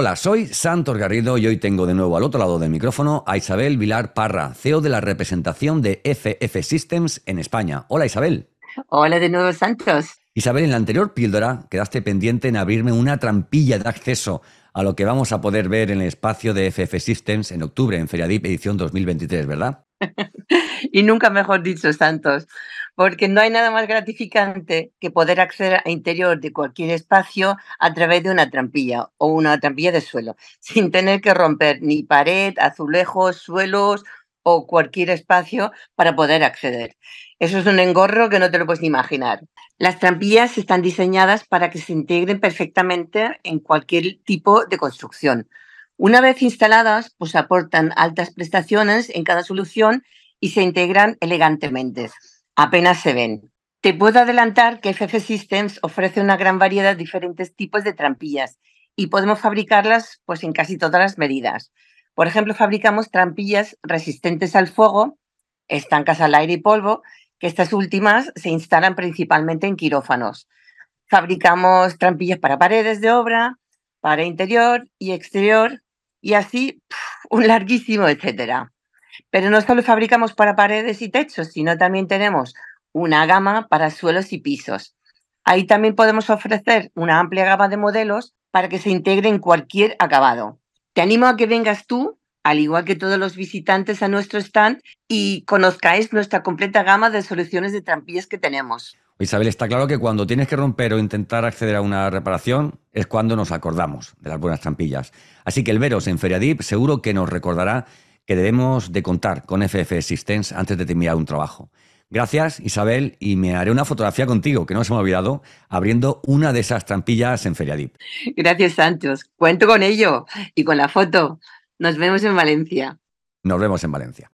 Hola, soy Santos Garrido y hoy tengo de nuevo al otro lado del micrófono a Isabel Vilar Parra, CEO de la representación de FF Systems en España. Hola Isabel. Hola de nuevo Santos. Isabel, en la anterior píldora quedaste pendiente en abrirme una trampilla de acceso a lo que vamos a poder ver en el espacio de FF Systems en octubre en Feriadip edición 2023, ¿verdad? y nunca mejor dicho, Santos, porque no hay nada más gratificante que poder acceder al interior de cualquier espacio a través de una trampilla o una trampilla de suelo, sin tener que romper ni pared, azulejos, suelos o cualquier espacio para poder acceder. Eso es un engorro que no te lo puedes ni imaginar. Las trampillas están diseñadas para que se integren perfectamente en cualquier tipo de construcción. Una vez instaladas, pues aportan altas prestaciones en cada solución y se integran elegantemente. Apenas se ven. Te puedo adelantar que FF Systems ofrece una gran variedad de diferentes tipos de trampillas y podemos fabricarlas pues, en casi todas las medidas. Por ejemplo, fabricamos trampillas resistentes al fuego, estancas al aire y polvo, que estas últimas se instalan principalmente en quirófanos. Fabricamos trampillas para paredes de obra, para interior y exterior, y así un larguísimo etcétera. Pero no solo fabricamos para paredes y techos, sino también tenemos una gama para suelos y pisos. Ahí también podemos ofrecer una amplia gama de modelos para que se integre en cualquier acabado. Te animo a que vengas tú, al igual que todos los visitantes a nuestro stand, y conozcáis nuestra completa gama de soluciones de trampillas que tenemos. Isabel, está claro que cuando tienes que romper o intentar acceder a una reparación es cuando nos acordamos de las buenas trampillas. Así que el veros en Feriadip seguro que nos recordará que debemos de contar con FF Systems antes de terminar un trabajo. Gracias, Isabel, y me haré una fotografía contigo, que no se me ha olvidado, abriendo una de esas trampillas en Feriadip. Gracias, Santos. Cuento con ello y con la foto. Nos vemos en Valencia. Nos vemos en Valencia.